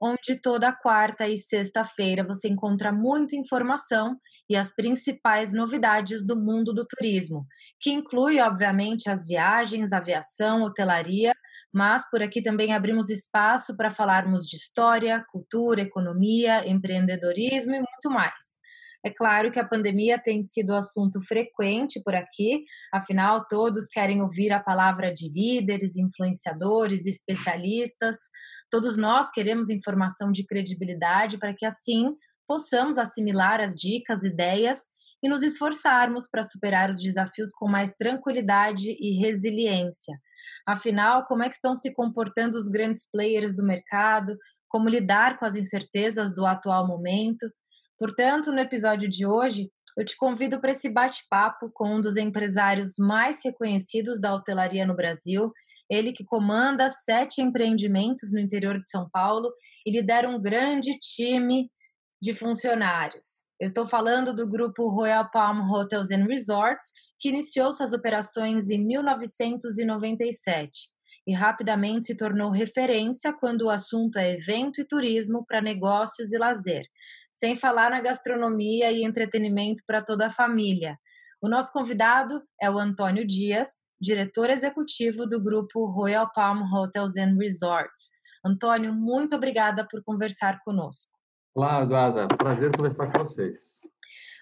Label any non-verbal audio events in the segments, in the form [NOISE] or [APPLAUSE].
onde toda quarta e sexta-feira você encontra muita informação e as principais novidades do mundo do turismo, que inclui, obviamente, as viagens, aviação, hotelaria, mas por aqui também abrimos espaço para falarmos de história, cultura, economia, empreendedorismo e muito mais. É claro que a pandemia tem sido assunto frequente por aqui, afinal, todos querem ouvir a palavra de líderes, influenciadores, especialistas. Todos nós queremos informação de credibilidade para que assim possamos assimilar as dicas, ideias e nos esforçarmos para superar os desafios com mais tranquilidade e resiliência. Afinal, como é que estão se comportando os grandes players do mercado? Como lidar com as incertezas do atual momento? Portanto, no episódio de hoje, eu te convido para esse bate-papo com um dos empresários mais reconhecidos da hotelaria no Brasil, ele que comanda sete empreendimentos no interior de São Paulo e lidera um grande time de funcionários. Eu estou falando do grupo Royal Palm Hotels and Resorts, que iniciou suas operações em 1997 e rapidamente se tornou referência quando o assunto é evento e turismo para negócios e lazer, sem falar na gastronomia e entretenimento para toda a família. O nosso convidado é o Antônio Dias, diretor executivo do grupo Royal Palm Hotels and Resorts. Antônio, muito obrigada por conversar conosco. Olá, Eduarda. Prazer conversar com vocês.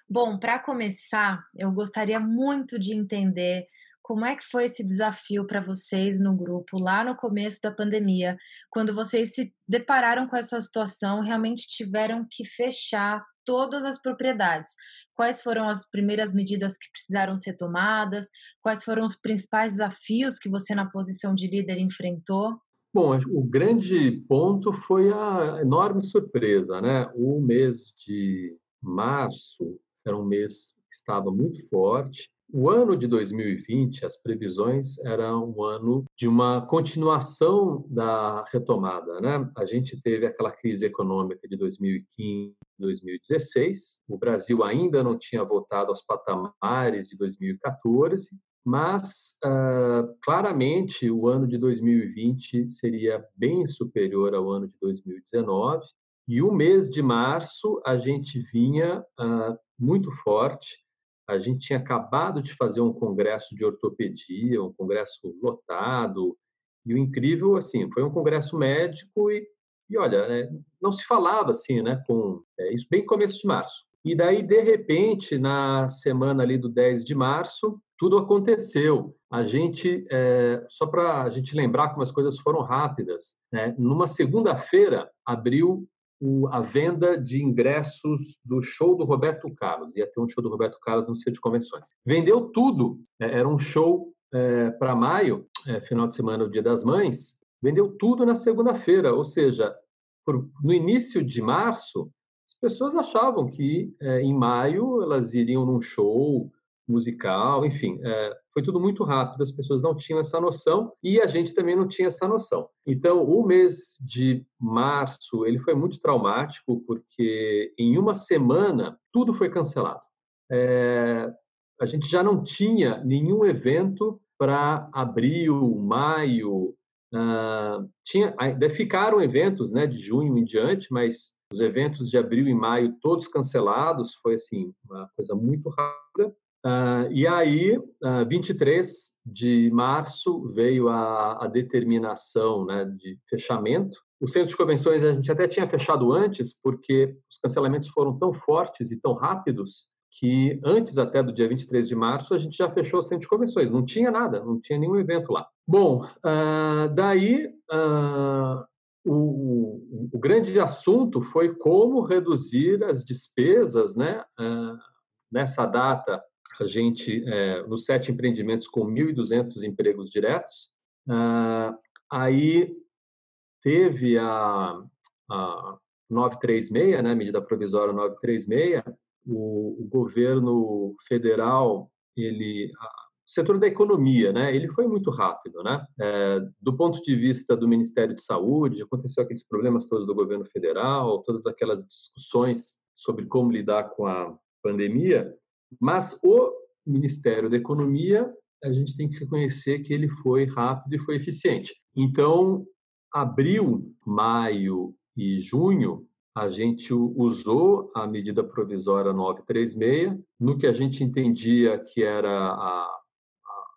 Bom, para começar, eu gostaria muito de entender como é que foi esse desafio para vocês no grupo lá no começo da pandemia, quando vocês se depararam com essa situação, realmente tiveram que fechar todas as propriedades? Quais foram as primeiras medidas que precisaram ser tomadas? Quais foram os principais desafios que você, na posição de líder, enfrentou? Bom, o grande ponto foi a enorme surpresa, né? O mês de março era um mês que estava muito forte o ano de 2020, as previsões eram um ano de uma continuação da retomada. Né? A gente teve aquela crise econômica de 2015, 2016. O Brasil ainda não tinha voltado aos patamares de 2014, mas uh, claramente o ano de 2020 seria bem superior ao ano de 2019. E o mês de março a gente vinha uh, muito forte a gente tinha acabado de fazer um congresso de ortopedia, um congresso lotado, e o incrível, assim, foi um congresso médico e, e olha, é, não se falava assim, né, com é, isso bem começo de março. E daí, de repente, na semana ali do 10 de março, tudo aconteceu. A gente, é, só para a gente lembrar como as coisas foram rápidas, né, numa segunda-feira abriu a venda de ingressos do show do Roberto Carlos. Ia ter um show do Roberto Carlos no Centro de Convenções. Vendeu tudo. É, era um show é, para maio, é, final de semana, o Dia das Mães. Vendeu tudo na segunda-feira, ou seja, por, no início de março, as pessoas achavam que é, em maio elas iriam num show musical, enfim, é, foi tudo muito rápido, as pessoas não tinham essa noção e a gente também não tinha essa noção. Então, o mês de março, ele foi muito traumático porque em uma semana tudo foi cancelado. É, a gente já não tinha nenhum evento para abril, maio, uh, tinha, ficaram eventos né, de junho em diante, mas os eventos de abril e maio todos cancelados, foi assim uma coisa muito rápida. Uh, e aí, uh, 23 de março, veio a, a, determinação né, de fechamento. O centro de convenções a gente até tinha fechado antes, porque os cancelamentos foram tão fortes e tão rápidos que antes até do dia 23 de março a gente já fechou o centro de convenções. Não tinha nada, não tinha nenhum evento lá. Bom, uh, daí o, o, o, grande assunto foi como reduzir as despesas né, nessa data a gente, é, nos sete empreendimentos com 1.200 empregos diretos, ah, aí teve a, a 936, né, medida provisória 936, o, o governo federal, ele, o setor da economia, né, ele foi muito rápido, né? É, do ponto de vista do Ministério de Saúde, aconteceu aqueles problemas todos do governo federal, todas aquelas discussões sobre como lidar com a pandemia, mas o Ministério da Economia, a gente tem que reconhecer que ele foi rápido e foi eficiente. Então, abril, maio e junho, a gente usou a medida provisória 936 no que a gente entendia que era a,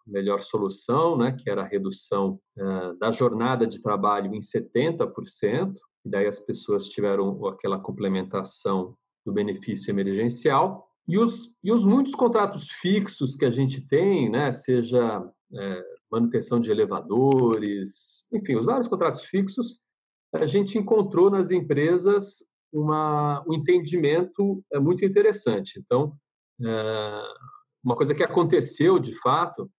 melhor solução, né, que era a redução uh, da jornada de trabalho em 70%, e daí as pessoas tiveram aquela complementação do benefício emergencial. E os, e os muitos contratos fixos que a gente tem, né, seja é, manutenção de elevadores, enfim, os vários contratos fixos, a gente encontrou nas empresas uma, um entendimento é, muito interessante. Então, é, uma coisa que aconteceu de fato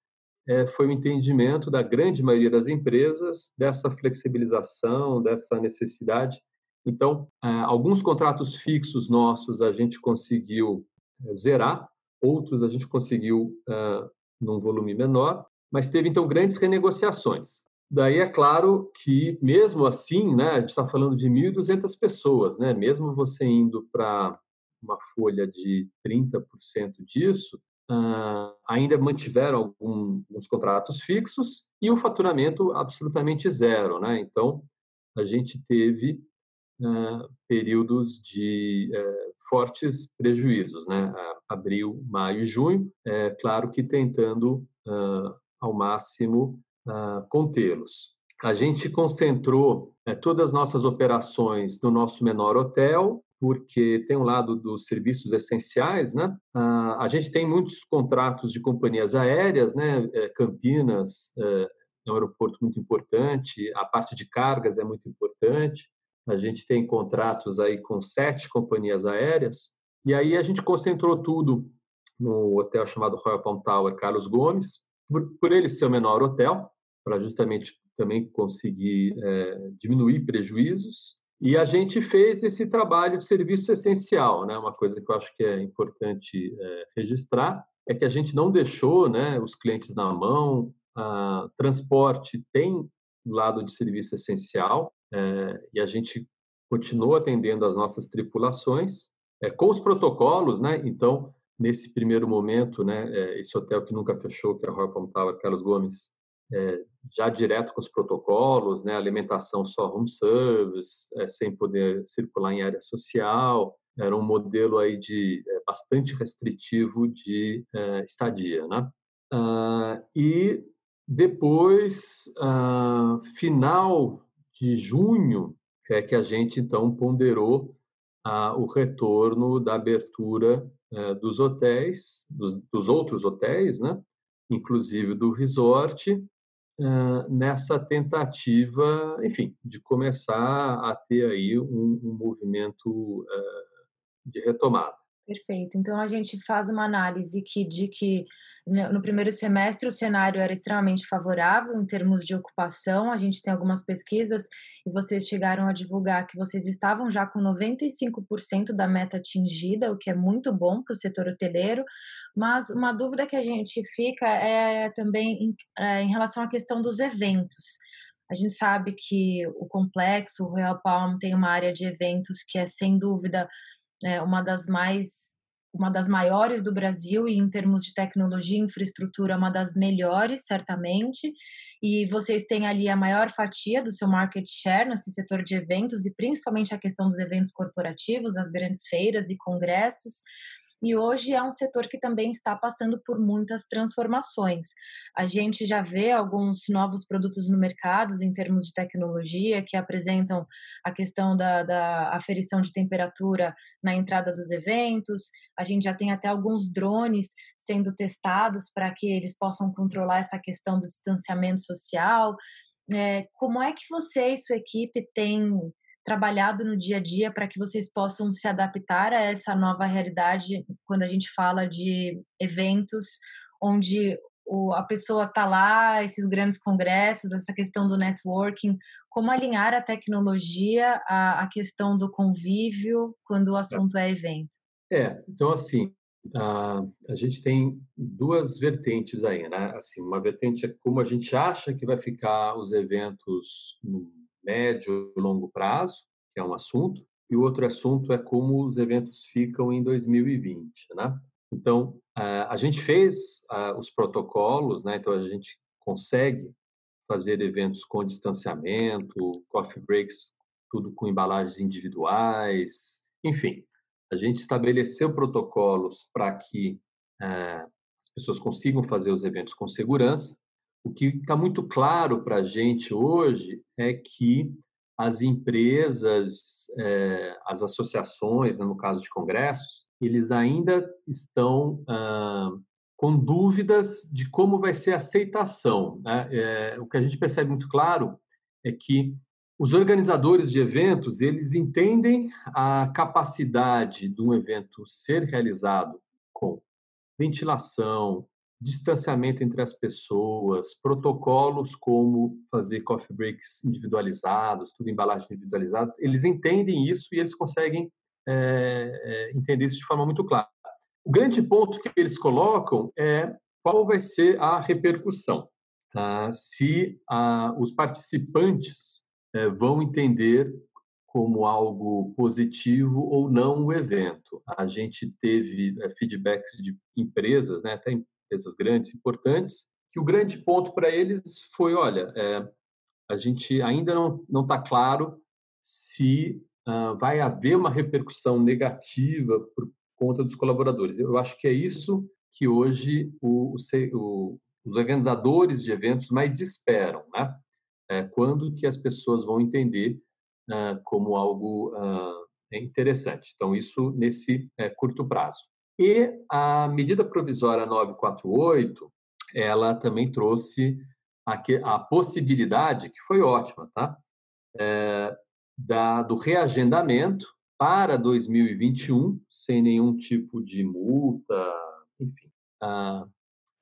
é, foi o entendimento da grande maioria das empresas dessa flexibilização, dessa necessidade. Então, é, alguns contratos fixos nossos a gente conseguiu zerar, outros a gente conseguiu é, num volume menor, mas teve então grandes renegociações. Daí é claro que, mesmo assim, né, a gente está falando de 1.200 pessoas, né, mesmo você indo para uma folha de 30% disso, uh, ainda mantiveram alguns contratos fixos e o faturamento absolutamente zero. Né? Então, a gente teve uh, períodos de uh, fortes prejuízos, né? abril, maio e junho, é claro que tentando ao máximo contê-los. A gente concentrou né, todas as nossas operações no nosso menor hotel, porque tem um lado dos serviços essenciais, né? A gente tem muitos contratos de companhias aéreas, né? É, Campinas é, é um aeroporto muito importante, a parte de cargas é muito importante. A gente tem contratos aí com sete companhias aéreas, e aí a gente concentrou tudo no hotel chamado Royal Palm Tower Carlos Gomes, por, por ele ser o menor hotel, para justamente também conseguir é, diminuir prejuízos. E a gente fez esse trabalho de serviço essencial, né? Uma coisa que eu acho que é importante é, registrar é que a gente não deixou, né, os clientes na mão. A transporte tem lado de serviço essencial é, e a gente continuou atendendo as nossas tripulações é, com os protocolos, né? Então, nesse primeiro momento, né, é, esse hotel que nunca fechou, que é a Royal Palm Tower Carlos Gomes, já direto com os protocolos, né, alimentação só home service, sem poder circular em área social, era um modelo aí de bastante restritivo de estadia, né? Ah, e depois, ah, final de junho, é que a gente então ponderou o retorno da abertura é, dos hotéis, dos, dos outros hotéis, né? inclusive do resort, nessa tentativa, enfim, de começar a ter aí um, um movimento de retomada. Perfeito. Então a gente faz uma análise que de que no primeiro semestre o cenário era extremamente favorável em termos de ocupação. A gente tem algumas pesquisas e vocês chegaram a divulgar que vocês estavam já com 95% da meta atingida, o que é muito bom para o setor hoteleiro. Mas uma dúvida que a gente fica é também em, é, em relação à questão dos eventos. A gente sabe que o complexo, o Royal Palm, tem uma área de eventos que é, sem dúvida, é uma das mais uma das maiores do Brasil e em termos de tecnologia e infraestrutura uma das melhores certamente. E vocês têm ali a maior fatia do seu market share nesse setor de eventos e principalmente a questão dos eventos corporativos, as grandes feiras e congressos e hoje é um setor que também está passando por muitas transformações. A gente já vê alguns novos produtos no mercado em termos de tecnologia que apresentam a questão da, da aferição de temperatura na entrada dos eventos. A gente já tem até alguns drones sendo testados para que eles possam controlar essa questão do distanciamento social. É, como é que você e sua equipe têm trabalhado no dia a dia para que vocês possam se adaptar a essa nova realidade quando a gente fala de eventos onde o, a pessoa está lá, esses grandes congressos, essa questão do networking, como alinhar a tecnologia à, à questão do convívio quando o assunto é evento? É, então assim, a, a gente tem duas vertentes aí, né? Assim, uma vertente é como a gente acha que vai ficar os eventos no médio e longo prazo, que é um assunto, e o outro assunto é como os eventos ficam em 2020, né? Então, a gente fez os protocolos, né? Então, a gente consegue fazer eventos com distanciamento, coffee breaks, tudo com embalagens individuais, enfim. A gente estabeleceu protocolos para que as pessoas consigam fazer os eventos com segurança. O que está muito claro para a gente hoje é que as empresas, eh, as associações, né, no caso de congressos, eles ainda estão ah, com dúvidas de como vai ser a aceitação. Né? É, o que a gente percebe muito claro é que os organizadores de eventos eles entendem a capacidade de um evento ser realizado com ventilação, distanciamento entre as pessoas, protocolos como fazer coffee breaks individualizados, tudo embalagens individualizadas, eles entendem isso e eles conseguem é, entender isso de forma muito clara. O grande ponto que eles colocam é qual vai ser a repercussão, tá? se os participantes é, vão entender como algo positivo ou não o evento. A gente teve feedbacks de empresas, né, até empresas grandes, importantes, que o grande ponto para eles foi, olha, é, a gente ainda não está claro se uh, vai haver uma repercussão negativa por conta dos colaboradores. Eu acho que é isso que hoje o, o, os organizadores de eventos mais esperam, né? É, quando que as pessoas vão entender uh, como algo uh, interessante. Então, isso nesse é, curto prazo. E a medida provisória 948, ela também trouxe a, a possibilidade, que foi ótima, tá? É, da, do reagendamento para 2021, sem nenhum tipo de multa, enfim. Ah,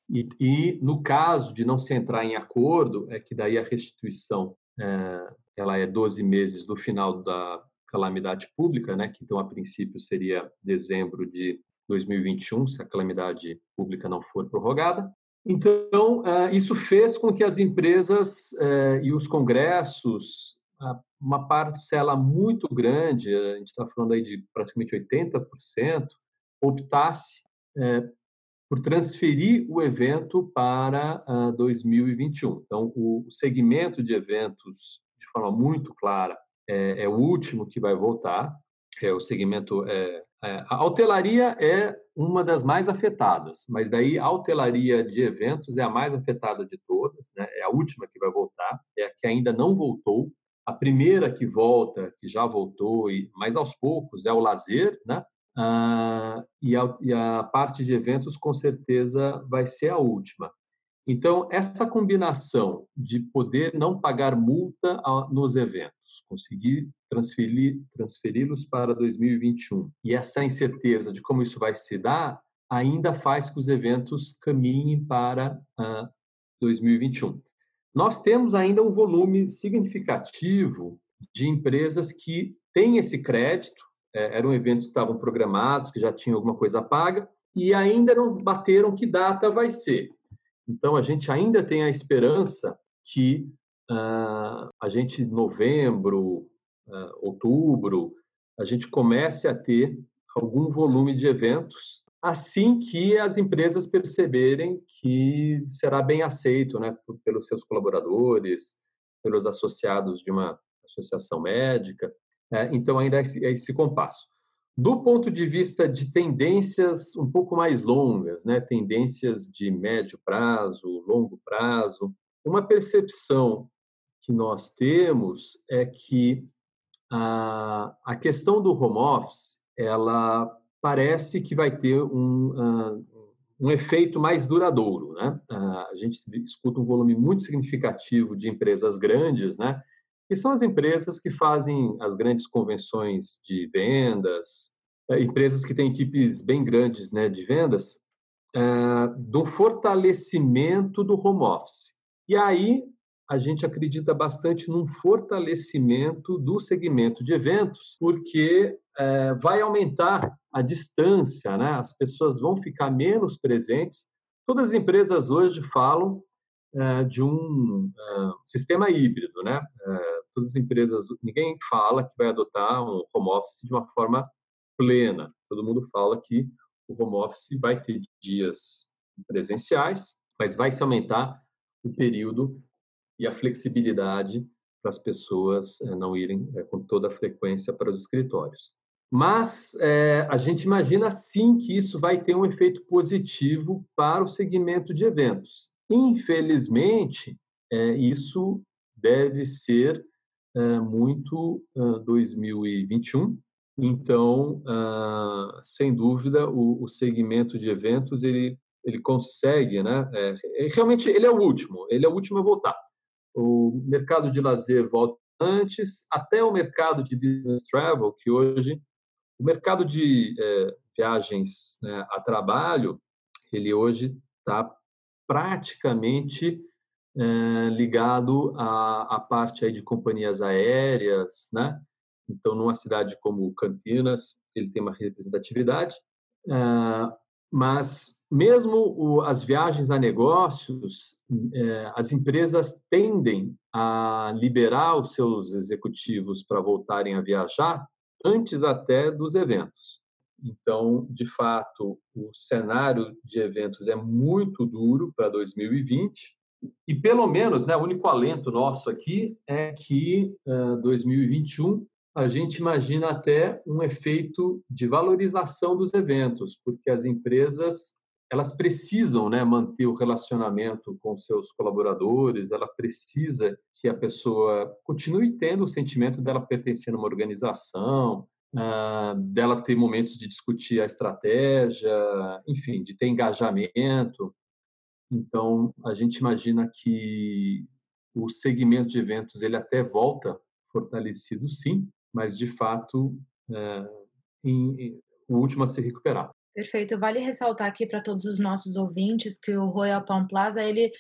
e, e, no caso de não se entrar em acordo, é que daí a restituição é, ela é 12 meses do final da calamidade pública, né, que então a princípio seria dezembro de 2021, se a calamidade pública não for prorrogada. Então, eh, isso fez com que as empresas eh, e os congressos, uma parcela muito grande, a gente está falando aí de praticamente 80%, optasse eh, por transferir o evento para 2021. Então, o segmento de eventos, de forma muito clara, é, é o último que vai voltar, é o segmento é, é, a hotelaria é uma das mais afetadas, mas daí a hotelaria de eventos é a mais afetada de todas, né? é a última que vai voltar, é a que ainda não voltou. A primeira que volta, que já voltou, mas aos poucos, é o lazer, né? Ah, e, a, e a parte de eventos, com certeza, vai ser a última. Então, essa combinação de poder não pagar multa nos eventos, conseguir transferi-los para 2021 e essa incerteza de como isso vai se dar ainda faz que os eventos caminhem para uh, ah, 2021. Nós temos ainda um volume significativo de empresas que têm esse crédito, é, eram eventos que estavam programados, que já tinham alguma coisa paga, e ainda não bateram que data vai ser. Então, a gente ainda tem a esperança que uh, a gente, em novembro, outubro, a gente comece a ter algum volume de eventos assim que as empresas perceberem que será bem aceito né, pelos seus colaboradores, pelos associados de uma associação médica. Né? Então, ainda é esse, é esse compasso. Do ponto de vista de tendências um pouco mais longas, né, tendências de médio prazo, longo prazo, uma percepção que nós temos é que a, questão do home office, ela parece que vai ter um, uh, um efeito mais duradouro. Né? Uh, a gente escuta um volume muito significativo de empresas grandes, né? que são as empresas que fazem as grandes convenções de vendas, uh, empresas que têm equipes bem grandes né, de vendas, do fortalecimento do home office. E aí a gente acredita bastante num fortalecimento do segmento de eventos, porque é, vai aumentar a distância, né? as pessoas vão ficar menos presentes. Todas as empresas hoje falam é, de um é, sistema híbrido, né? É, todas as empresas, ninguém fala que vai adotar um home office de uma forma plena. Todo mundo fala que o home office vai ter dias presenciais, mas vai se aumentar o período e a flexibilidade para as pessoas é, não irem é, com toda a frequência para os escritórios. Mas é, a gente imagina sim que isso vai ter um efeito positivo para o segmento de eventos. Infelizmente, é, isso deve ser é, muito 2021. Então, sem dúvida, o, o segmento de eventos ele ele consegue, né? Realmente ele é o último, ele é o último a voltar. O mercado de lazer volta antes, até o mercado de business travel, que hoje o mercado de é, viagens né, a trabalho, ele hoje está praticamente é, ligado à, à, parte aí de companhias aéreas, né? Então, numa cidade como Campinas, ele tem uma representatividade, é, mas mesmo o, as viagens a negócios, é, as empresas tendem a liberar os seus executivos para voltarem a viajar antes até dos eventos. Então, de fato, o cenário de eventos é muito duro para 2020 e pelo menos, né, o único alento nosso aqui é que uh, 2021 a gente imagina até um efeito de valorização dos eventos, porque as empresas elas precisam né, manter o relacionamento com seus colaboradores, ela precisa que a pessoa continue tendo o sentimento dela pertencer a uma organização, uh, dela ter momentos de discutir a estratégia, enfim, de ter engajamento. Então, a gente imagina que o segmento de eventos ele até volta fortalecido, sim, mas de fato é, em, em, o último a se recuperar. Perfeito. Vale ressaltar aqui para todos os nossos ouvintes que o Royal Palm Plaza ele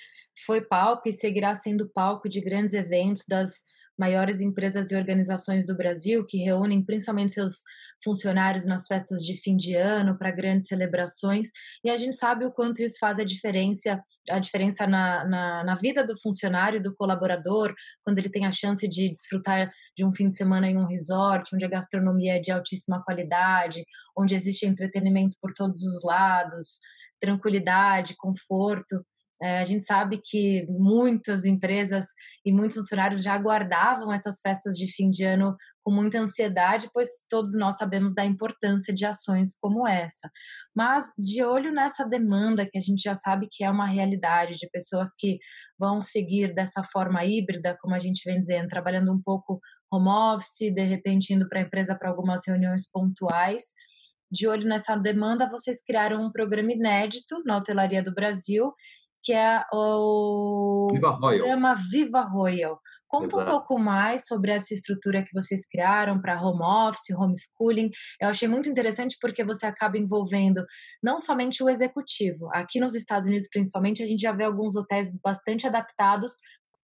foi palco e seguirá sendo palco de grandes eventos das maiores empresas e organizações do Brasil que reúnem principalmente seus funcionários nas festas de fim de ano para grandes celebrações e a gente sabe o quanto isso faz a diferença a diferença na, na, na, vida do funcionário, do colaborador, quando ele tem a chance de desfrutar de um fim de semana em um resort, onde a gastronomia é de altíssima qualidade, onde existe entretenimento por todos os lados, tranquilidade, conforto. É, a gente sabe que muitas empresas e muitos funcionários já aguardavam essas festas de fim de ano com muita ansiedade, pois todos nós sabemos da importância de ações como essa. Mas de olho nessa demanda que a gente já sabe que é uma realidade de pessoas que vão seguir dessa forma híbrida, como a gente vem dizendo, trabalhando um pouco home office, de repente indo para a empresa para algumas reuniões pontuais. De olho nessa demanda, vocês criaram um programa inédito na hotelaria do Brasil, que é o Viva programa Viva Royal. Conta Exato. um pouco mais sobre essa estrutura que vocês criaram para home office, homeschooling. Eu achei muito interessante porque você acaba envolvendo não somente o executivo. Aqui nos Estados Unidos, principalmente, a gente já vê alguns hotéis bastante adaptados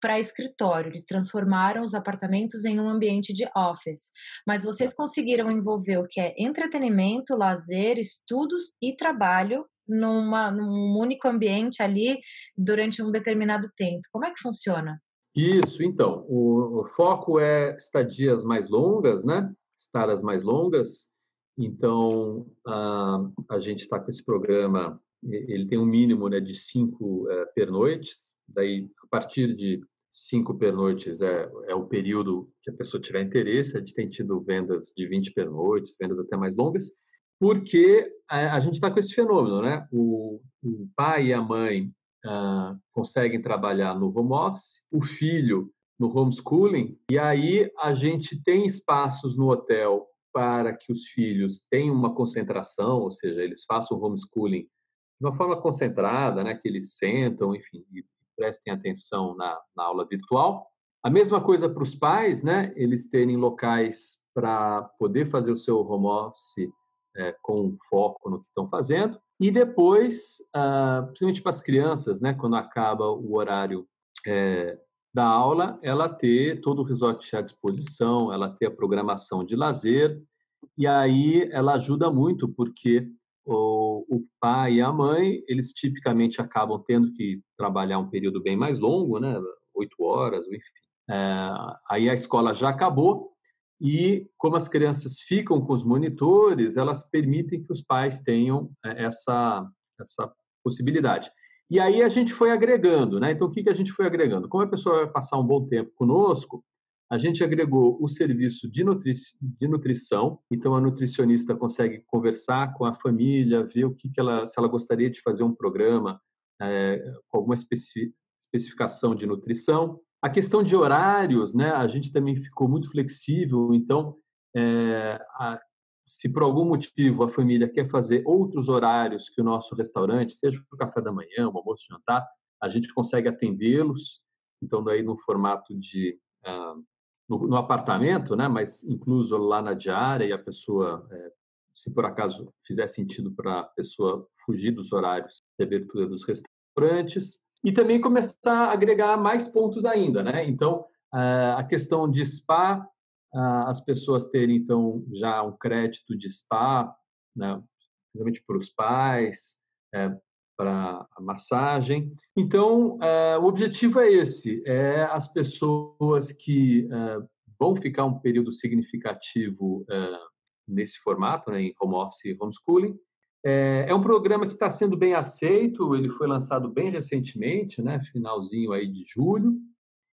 para escritório. Eles transformaram os apartamentos em um ambiente de office. Mas vocês conseguiram envolver o que é entretenimento, lazer, estudos e trabalho numa, num único ambiente ali durante um determinado tempo. Como é que funciona? Isso, então, o, o foco é estadias mais longas, né? Estadas mais longas. Então, a, a gente está com esse programa, ele tem um mínimo né, de cinco é, pernoites, daí, a partir de cinco pernoites é, é o período que a pessoa tiver interesse, a gente tem tido vendas de 20 pernoites, vendas até mais longas, porque a, a gente está com esse fenômeno, né? O, o pai e a mãe uh, conseguem trabalhar no home office, o filho no homeschooling, e aí a gente tem espaços no hotel para que os filhos tenham uma concentração, ou seja, eles façam o homeschooling de uma forma concentrada, né, que eles sentam, enfim, e prestem atenção na, na aula virtual. A mesma coisa para os pais, né, eles terem locais para poder fazer o seu home office é, com foco no que estão fazendo. E depois, ah, principalmente para as crianças, né, quando acaba o horário é, da aula, ela ter todo o resort à disposição, ela ter a programação de lazer, e aí ela ajuda muito, porque o, o pai e a mãe, eles tipicamente acabam tendo que trabalhar um período bem mais longo, né? Oito horas, enfim. É, aí a escola já acabou, e como as crianças ficam com os monitores, elas permitem que os pais tenham é, essa, essa possibilidade. E aí a gente foi agregando, né? Então, o que, que a gente foi agregando? Como a pessoa vai passar um bom tempo conosco, a gente agregou o serviço de, nutri de nutrição. Então, a nutricionista consegue conversar com a família, ver o que, que ela, se ela gostaria de fazer um programa é, com alguma especificação de nutrição. A questão de horários, né? A gente também ficou muito flexível. Então, é, a, se por algum motivo a família quer fazer outros horários que o nosso restaurante, seja o café da manhã, o almoço, o jantar, a gente consegue atendê-los. Então, daí no formato de uh, no, no, apartamento, né? Mas incluso lá na diária e a pessoa, é, se por acaso fizer sentido para a pessoa fugir dos horários de abertura dos restaurantes e também começar a agregar mais pontos ainda, né? Então, a questão de spa as pessoas terem, então, já um crédito de spa, né, principalmente para os pais, é, para a massagem. Então, é, o objetivo é esse, é as pessoas que é, vão ficar um período significativo é, nesse formato, né, em home office e homeschooling. É, é um programa que está sendo bem aceito, ele foi lançado bem recentemente, né, finalzinho aí de julho,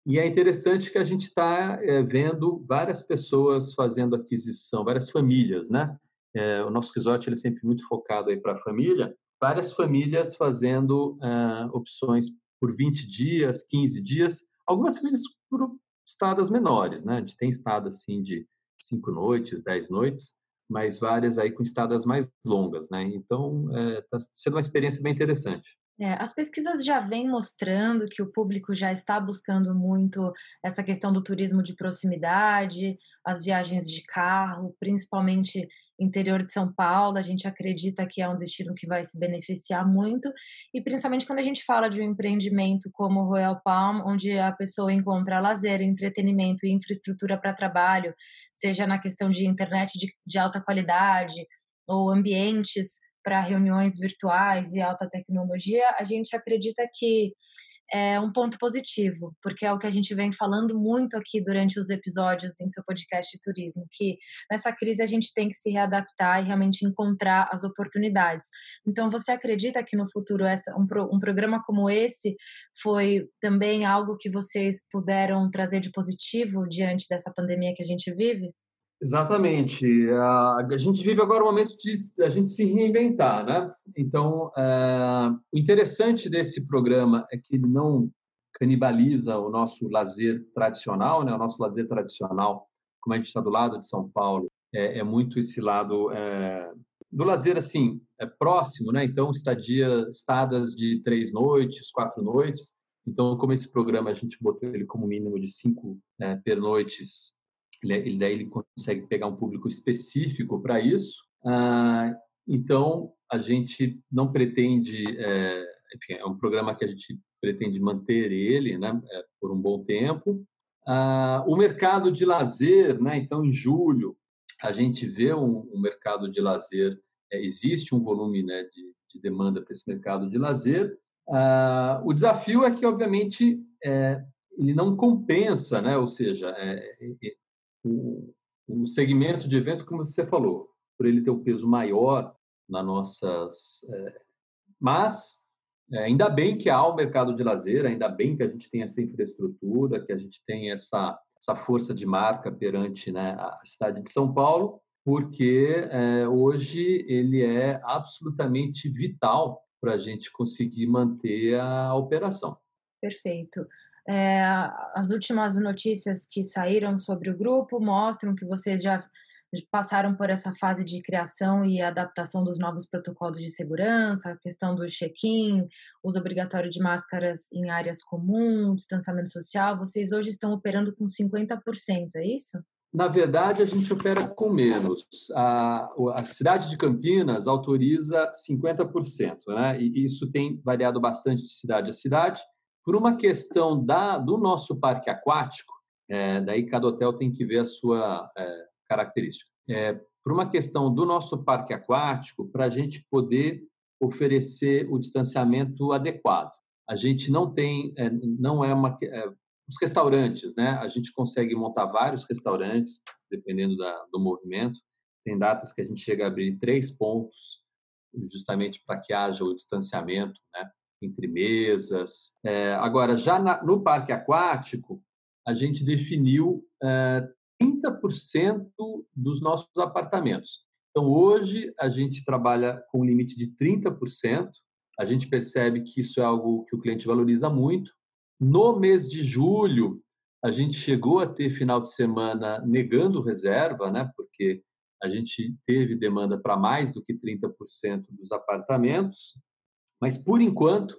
e é interessante que a gente está é, vendo várias pessoas fazendo aquisição, várias famílias, né? É, o nosso resort ele é sempre muito focado aí para a família. Várias famílias fazendo é, opções por 20 dias, 15 dias. Algumas famílias por estadas menores, né? A gente tem estadas assim de cinco noites, dez noites, mas várias aí com estadas mais longas, né? Então, está sendo uma experiência bem interessante. É, as pesquisas já vêm mostrando que o público já está buscando muito essa questão do turismo de proximidade, as viagens de carro, principalmente interior de São Paulo, a gente acredita que é um destino que vai se beneficiar muito, e principalmente quando a gente fala de um empreendimento como o Royal Palm, onde a pessoa encontra lazer, entretenimento e infraestrutura para trabalho, seja na questão de internet de, de alta qualidade ou ambientes para reuniões virtuais e alta tecnologia, a gente acredita que é um ponto positivo, porque é o que a gente vem falando muito aqui durante os episódios em seu podcast de turismo, que nessa crise a gente tem que se readaptar e realmente encontrar as oportunidades. Então, você acredita que no futuro essa, um, um programa como esse foi também algo que vocês puderam trazer de positivo diante dessa pandemia que a gente vive? Exatamente. A, gente vive agora um momento de a gente se reinventar, né? Então, é, o interessante desse programa é que ele não canibaliza o nosso lazer tradicional, né? O nosso lazer tradicional, como a gente está do lado de São Paulo, é, é muito esse lado é, do lazer assim é próximo, né? Então, estadia, estadas de três noites, quatro noites. Então, como esse programa a gente botou ele como mínimo de cinco é, pernoites ele, é, ele, daí ele consegue pegar um público específico para isso. Ah, então, a gente não pretende, é, enfim, é um programa que a gente pretende manter ele né, é, por um bom tempo. Ah, o mercado de lazer, né, então, em julho, a gente vê um, um mercado de lazer, é, existe um volume né, de, de demanda para esse mercado de lazer. Ah, o desafio é que, obviamente, é, ele não compensa, né? ou seja, é, o, o segmento de eventos, como você falou, por ele ter um peso maior nas nossas. É, mas é, ainda bem que há o mercado de lazer, ainda bem que a gente tem essa infraestrutura, que a gente tem essa, essa força de marca perante né, a cidade de São Paulo, porque é, hoje ele é absolutamente vital para a gente conseguir manter a operação. Perfeito. É, as últimas notícias que saíram sobre o grupo mostram que vocês já passaram por essa fase de criação e adaptação dos novos protocolos de segurança, a questão do check-in, uso obrigatório de máscaras em áreas comuns, distanciamento social. Vocês hoje estão operando com 50%, é isso? Na verdade, a gente opera com menos. A, a cidade de Campinas autoriza 50%, né? E isso tem variado bastante de cidade a cidade. Por uma questão da, do nosso parque aquático, é, daí cada hotel tem que ver a sua é, característica. É, por uma questão do nosso parque aquático, para a gente poder oferecer o distanciamento adequado. A gente não tem, é, não é uma é, os restaurantes, né? A gente consegue montar vários restaurantes, dependendo da, do movimento. Tem datas que a gente chega a abrir três pontos, justamente para que haja o distanciamento, né? Entre mesas. É, agora, já na, no parque aquático, a gente definiu é, 30% dos nossos apartamentos. Então, hoje, a gente trabalha com um limite de 30%. A gente percebe que isso é algo que o cliente valoriza muito. No mês de julho, a gente chegou a ter final de semana negando reserva, né? porque a gente teve demanda para mais do que 30% dos apartamentos, mas por enquanto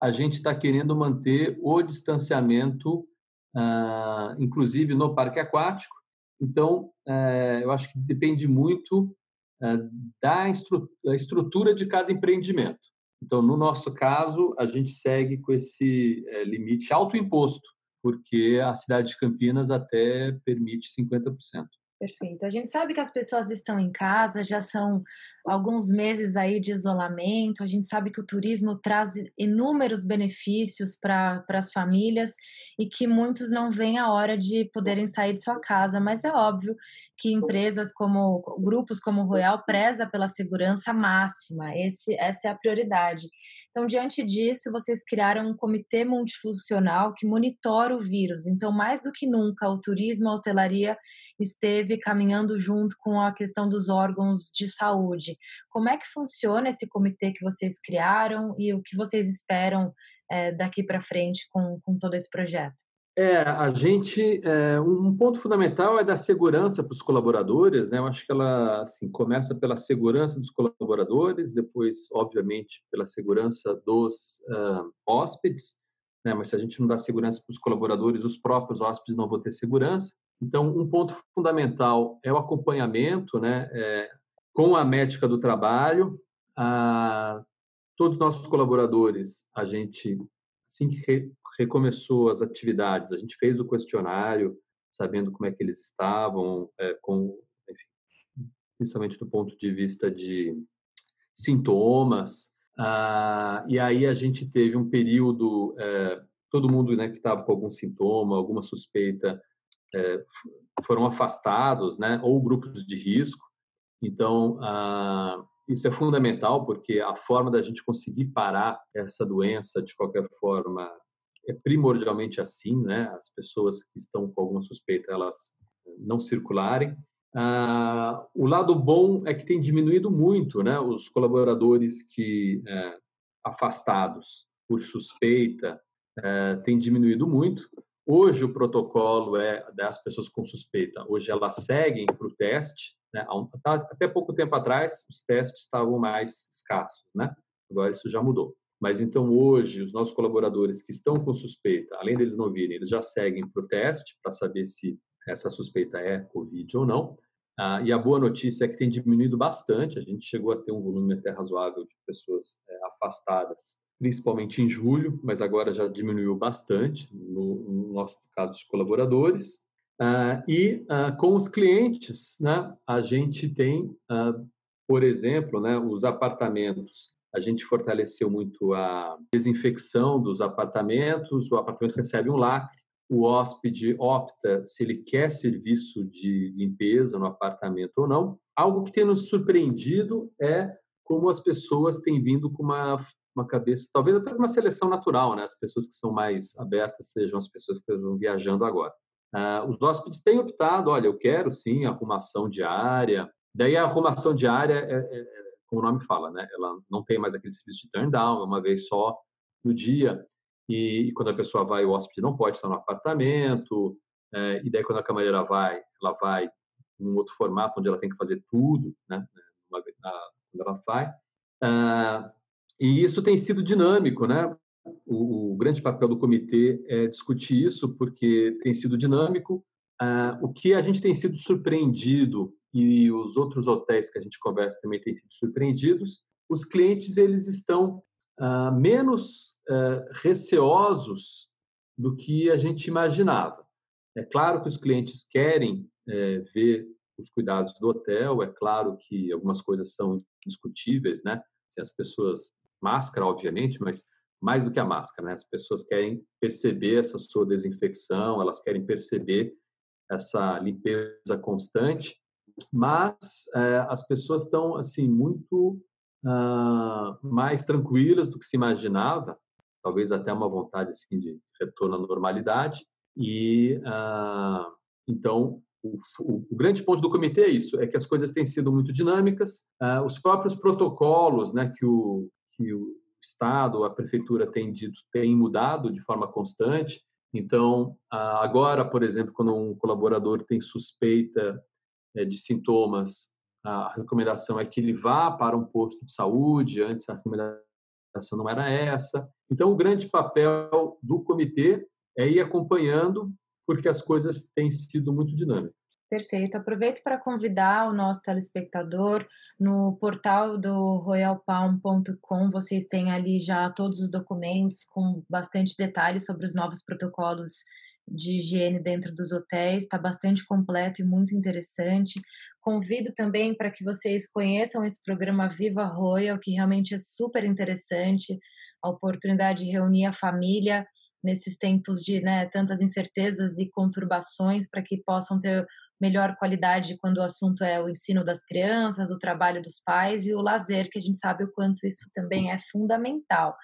a gente está querendo manter o distanciamento, ah, inclusive no parque aquático. Então, eh, eu acho que depende muito eh, da estrutura de cada empreendimento. Então, no nosso caso, a gente segue com esse é, limite autoimposto, porque a cidade de Campinas até permite 50%. Perfeito. A gente sabe que as pessoas estão em casa, já são alguns meses aí de isolamento. A gente sabe que o turismo traz inúmeros benefícios para as famílias e que muitos não veem a hora de poderem sair de sua casa, mas é óbvio que empresas como grupos como o Royal preza pela segurança máxima. Esse, essa é a prioridade. Então, diante disso, vocês criaram um comitê multifuncional que monitora o vírus. Então, mais do que nunca, o turismo, a hotelaria esteve caminhando junto com a questão dos órgãos de saúde. Como é que funciona esse comitê que vocês criaram e o que vocês esperam é, daqui para frente com, com todo esse projeto? É, a gente, é, um ponto fundamental é da segurança para os colaboradores, né? Eu acho que ela, assim, começa pela segurança dos colaboradores, depois, obviamente, pela segurança dos uh, hóspedes, né? Mas se a gente não dá segurança para os colaboradores, os próprios hóspedes não vão ter segurança. Então, um ponto fundamental é o acompanhamento, né? É, com a médica do trabalho, a, todos os nossos colaboradores, a gente, assim que recomeçou as atividades, a gente fez o questionário, sabendo como é que eles estavam, é, com, enfim, principalmente do ponto de vista de sintomas. Ah, e aí a gente teve um período, é, todo mundo né, que estava com algum sintoma, alguma suspeita, é, foram afastados, né, ou grupos de risco. Então, ah, isso é fundamental porque a forma da gente conseguir parar essa doença de qualquer forma é primordialmente assim, né? As pessoas que estão com alguma suspeita, elas não circularem. Ah, o lado bom é que tem diminuído muito, né? Os colaboradores que é, afastados por suspeita é, tem diminuído muito. Hoje o protocolo é das pessoas com suspeita. Hoje elas seguem para o teste. Né? Até pouco tempo atrás os testes estavam mais escassos, né? Agora isso já mudou. Mas então hoje os nossos colaboradores que estão com suspeita, além deles não virem, eles já seguem para o teste para saber se essa suspeita é Covid ou não. Ah, e a boa notícia é que tem diminuído bastante. A gente chegou a ter um volume até razoável de pessoas é, afastadas, principalmente em julho, mas agora já diminuiu bastante no, no nosso caso dos colaboradores. Ah, e ah, com os clientes, né, a gente tem, ah, por exemplo, né, os apartamentos a gente fortaleceu muito a desinfecção dos apartamentos, o apartamento recebe um lacre, o hóspede opta se ele quer serviço de limpeza no apartamento ou não. Algo que tem nos surpreendido é como as pessoas têm vindo com uma, uma cabeça, talvez até uma seleção natural, né? As pessoas que são mais abertas sejam as pessoas que estão viajando agora. Uh, os hóspedes têm optado, olha, eu quero sim arrumação diária. Daí a arrumação diária é, é, como o nome fala, né? Ela não tem mais aquele serviço de turn down, é uma vez só no dia. E, e quando a pessoa vai, o hóspede não pode estar no apartamento. É, e daí quando a camareira vai, ela vai num outro formato onde ela tem que fazer tudo, né? Uma, na, quando ela vai. Ah, e isso tem sido dinâmico, né? O, o, grande papel do comitê é discutir isso, porque tem sido dinâmico. Ah, o que a gente tem sido surpreendido e os outros hotéis que a gente conversa também têm sido surpreendidos. Os clientes eles estão uh, menos uh, receosos do que a gente imaginava. É claro que os clientes querem é, ver os cuidados do hotel, é claro que algumas coisas são discutíveis, né? Se as pessoas máscara, obviamente, mas mais do que a máscara, né? As pessoas querem perceber essa sua desinfecção, elas querem perceber essa limpeza constante, mas é, as pessoas estão assim muito uh, mais tranquilas do que se imaginava, talvez até uma vontade assim de retorno à normalidade e uh, então o, o, grande ponto do comitê é isso, é que as coisas têm sido muito dinâmicas, uh, os próprios protocolos, né, que o que o Estado, a prefeitura tem dito, tem mudado de forma constante. Então, agora, por exemplo, quando um colaborador tem suspeita é, de sintomas, a recomendação é que ele vá para um posto de saúde. Antes, a recomendação não era essa. Então, o grande papel do comitê é ir acompanhando, porque as coisas têm sido muito dinâmicas. Perfeito. Aproveito para convidar o nosso telespectador no portal do royalpalm.com. Vocês têm ali já todos os documentos com bastante detalhes sobre os novos protocolos de higiene dentro dos hotéis. Está bastante completo e muito interessante. Convido também para que vocês conheçam esse programa Viva Royal, que realmente é super interessante. A oportunidade de reunir a família nesses tempos de né, tantas incertezas e conturbações para que possam ter melhor qualidade quando o assunto é o ensino das crianças, o trabalho dos pais e o lazer, que a gente sabe o quanto isso também é fundamental.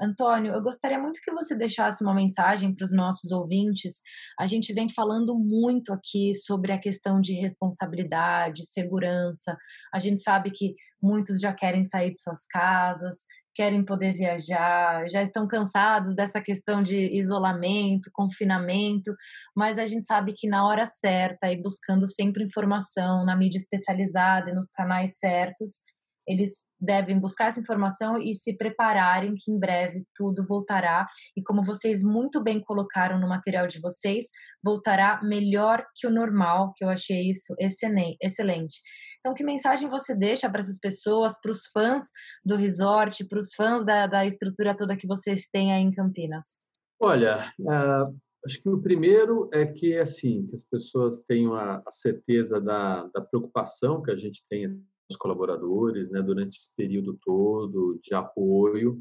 Antônio, eu gostaria muito que você deixasse uma mensagem para os nossos ouvintes. A gente vem falando muito aqui sobre a questão de responsabilidade, segurança. A gente sabe que muitos já querem sair de suas casas, querem poder viajar, já estão cansados dessa questão de isolamento, confinamento, mas a gente sabe que na hora certa e buscando sempre informação na mídia especializada e nos canais certos, eles devem buscar essa informação e se prepararem que em breve tudo voltará e como vocês muito bem colocaram no material de vocês, voltará melhor que o normal, que eu achei isso excelente. Então, que mensagem você deixa para essas pessoas, para os fãs do resort, para os fãs da, da estrutura toda que vocês têm aí em Campinas? Olha, uh, acho que o primeiro é que, assim, que as pessoas tenham a, a certeza da, da, preocupação que a gente tem os colaboradores, né, durante esse período todo de apoio.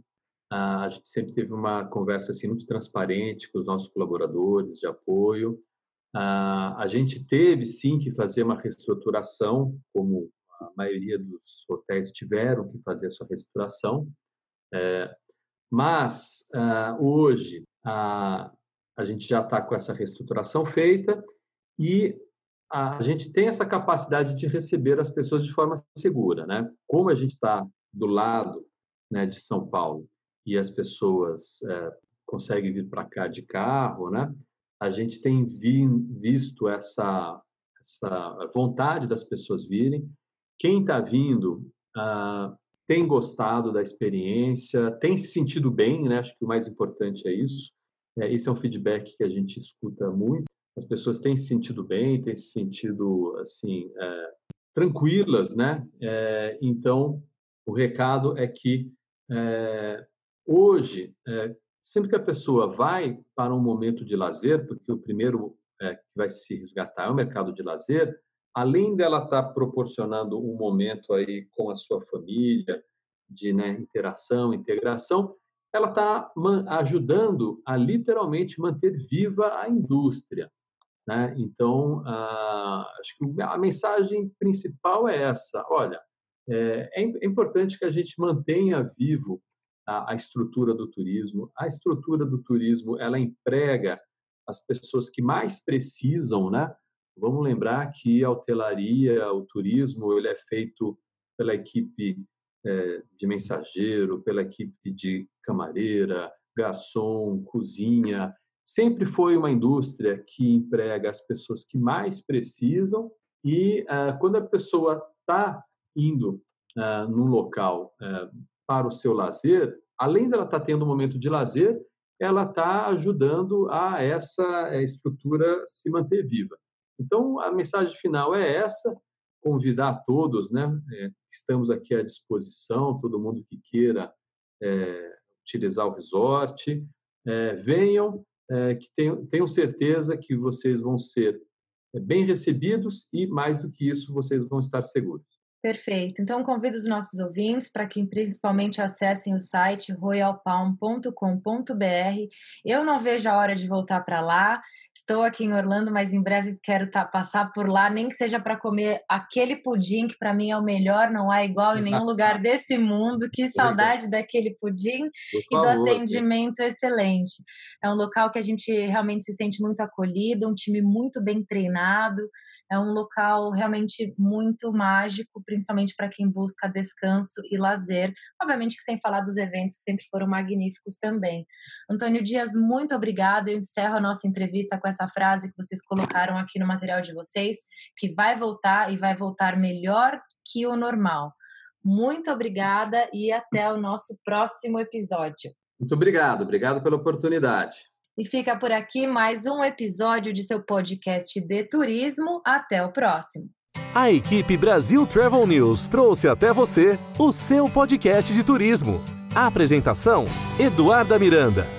Uh, a gente sempre teve uma conversa assim muito transparente com os nossos colaboradores de apoio. Ah, a gente teve sim que fazer uma reestruturação, como a maioria dos hotéis tiveram que fazer a sua reestruturação, é, mas ah, hoje a, a gente já está com essa reestruturação feita e a gente tem essa capacidade de receber as pessoas de forma segura, né? Como a gente está do lado né, de São Paulo e as pessoas é, conseguem vir para cá de carro, né? A gente tem vi, visto essa, essa vontade das pessoas virem. Quem está vindo uh, tem gostado da experiência, tem se sentido bem, né? acho que o mais importante é isso. É, esse é um feedback que a gente escuta muito. As pessoas têm se sentido bem, têm se sentido assim é, tranquilas, né? É, então, o recado é que é, hoje é, sempre que a pessoa vai para um momento de lazer, porque o primeiro é, que vai se resgatar é o mercado de lazer, além dela estar tá proporcionando um momento aí com a sua família, de né, interação, integração, ela está ajudando a literalmente manter viva a indústria. Né? Então, ah, acho que a mensagem principal é essa: olha, é, é importante que a gente mantenha vivo a, a estrutura do turismo. A estrutura do turismo ela emprega as pessoas que mais precisam, né? Vamos lembrar que a hotelaria, o turismo, ele é feito pela equipe é, de mensageiro, pela equipe de camareira, garçom, cozinha. Sempre foi uma indústria que emprega as pessoas que mais precisam e uh, quando a pessoa está indo uh, num local uh, para o seu lazer, além dela estar tá tendo um momento de lazer, ela está ajudando a essa eh, estrutura se manter viva. Então, a mensagem final é essa: convidar todos, né? Eh, estamos aqui à disposição, todo mundo que queira é, utilizar o resort, é, venham, é, que tenham, certeza que vocês vão ser bem recebidos e, mais do que isso, vocês vão estar seguros. Perfeito. Então, convido os nossos ouvintes para que principalmente acessem o site royalpalm.com.br. Eu não vejo a hora de voltar para lá. Estou aqui em Orlando, mas em breve quero tá, passar por lá, nem que seja para comer aquele pudim que para mim é o melhor, não há igual em nenhum lugar [LAUGHS] desse mundo. Que saudade daquele pudim e do atendimento excelente. É um local que a gente realmente se sente muito acolhido, um time muito bem treinado. É um local realmente muito mágico, principalmente para quem busca descanso e lazer. Obviamente que sem falar dos eventos que sempre foram magníficos também. Antônio Dias, muito obrigada. Eu encerro a nossa entrevista com essa frase que vocês colocaram aqui no material de vocês, que vai voltar e vai voltar melhor que o normal. Muito obrigada e até o nosso próximo episódio. Muito obrigado, obrigado pela oportunidade. E fica por aqui mais um episódio de seu podcast de turismo. Até o próximo. A equipe Brasil Travel News trouxe até você o seu podcast de turismo. A apresentação: Eduarda Miranda.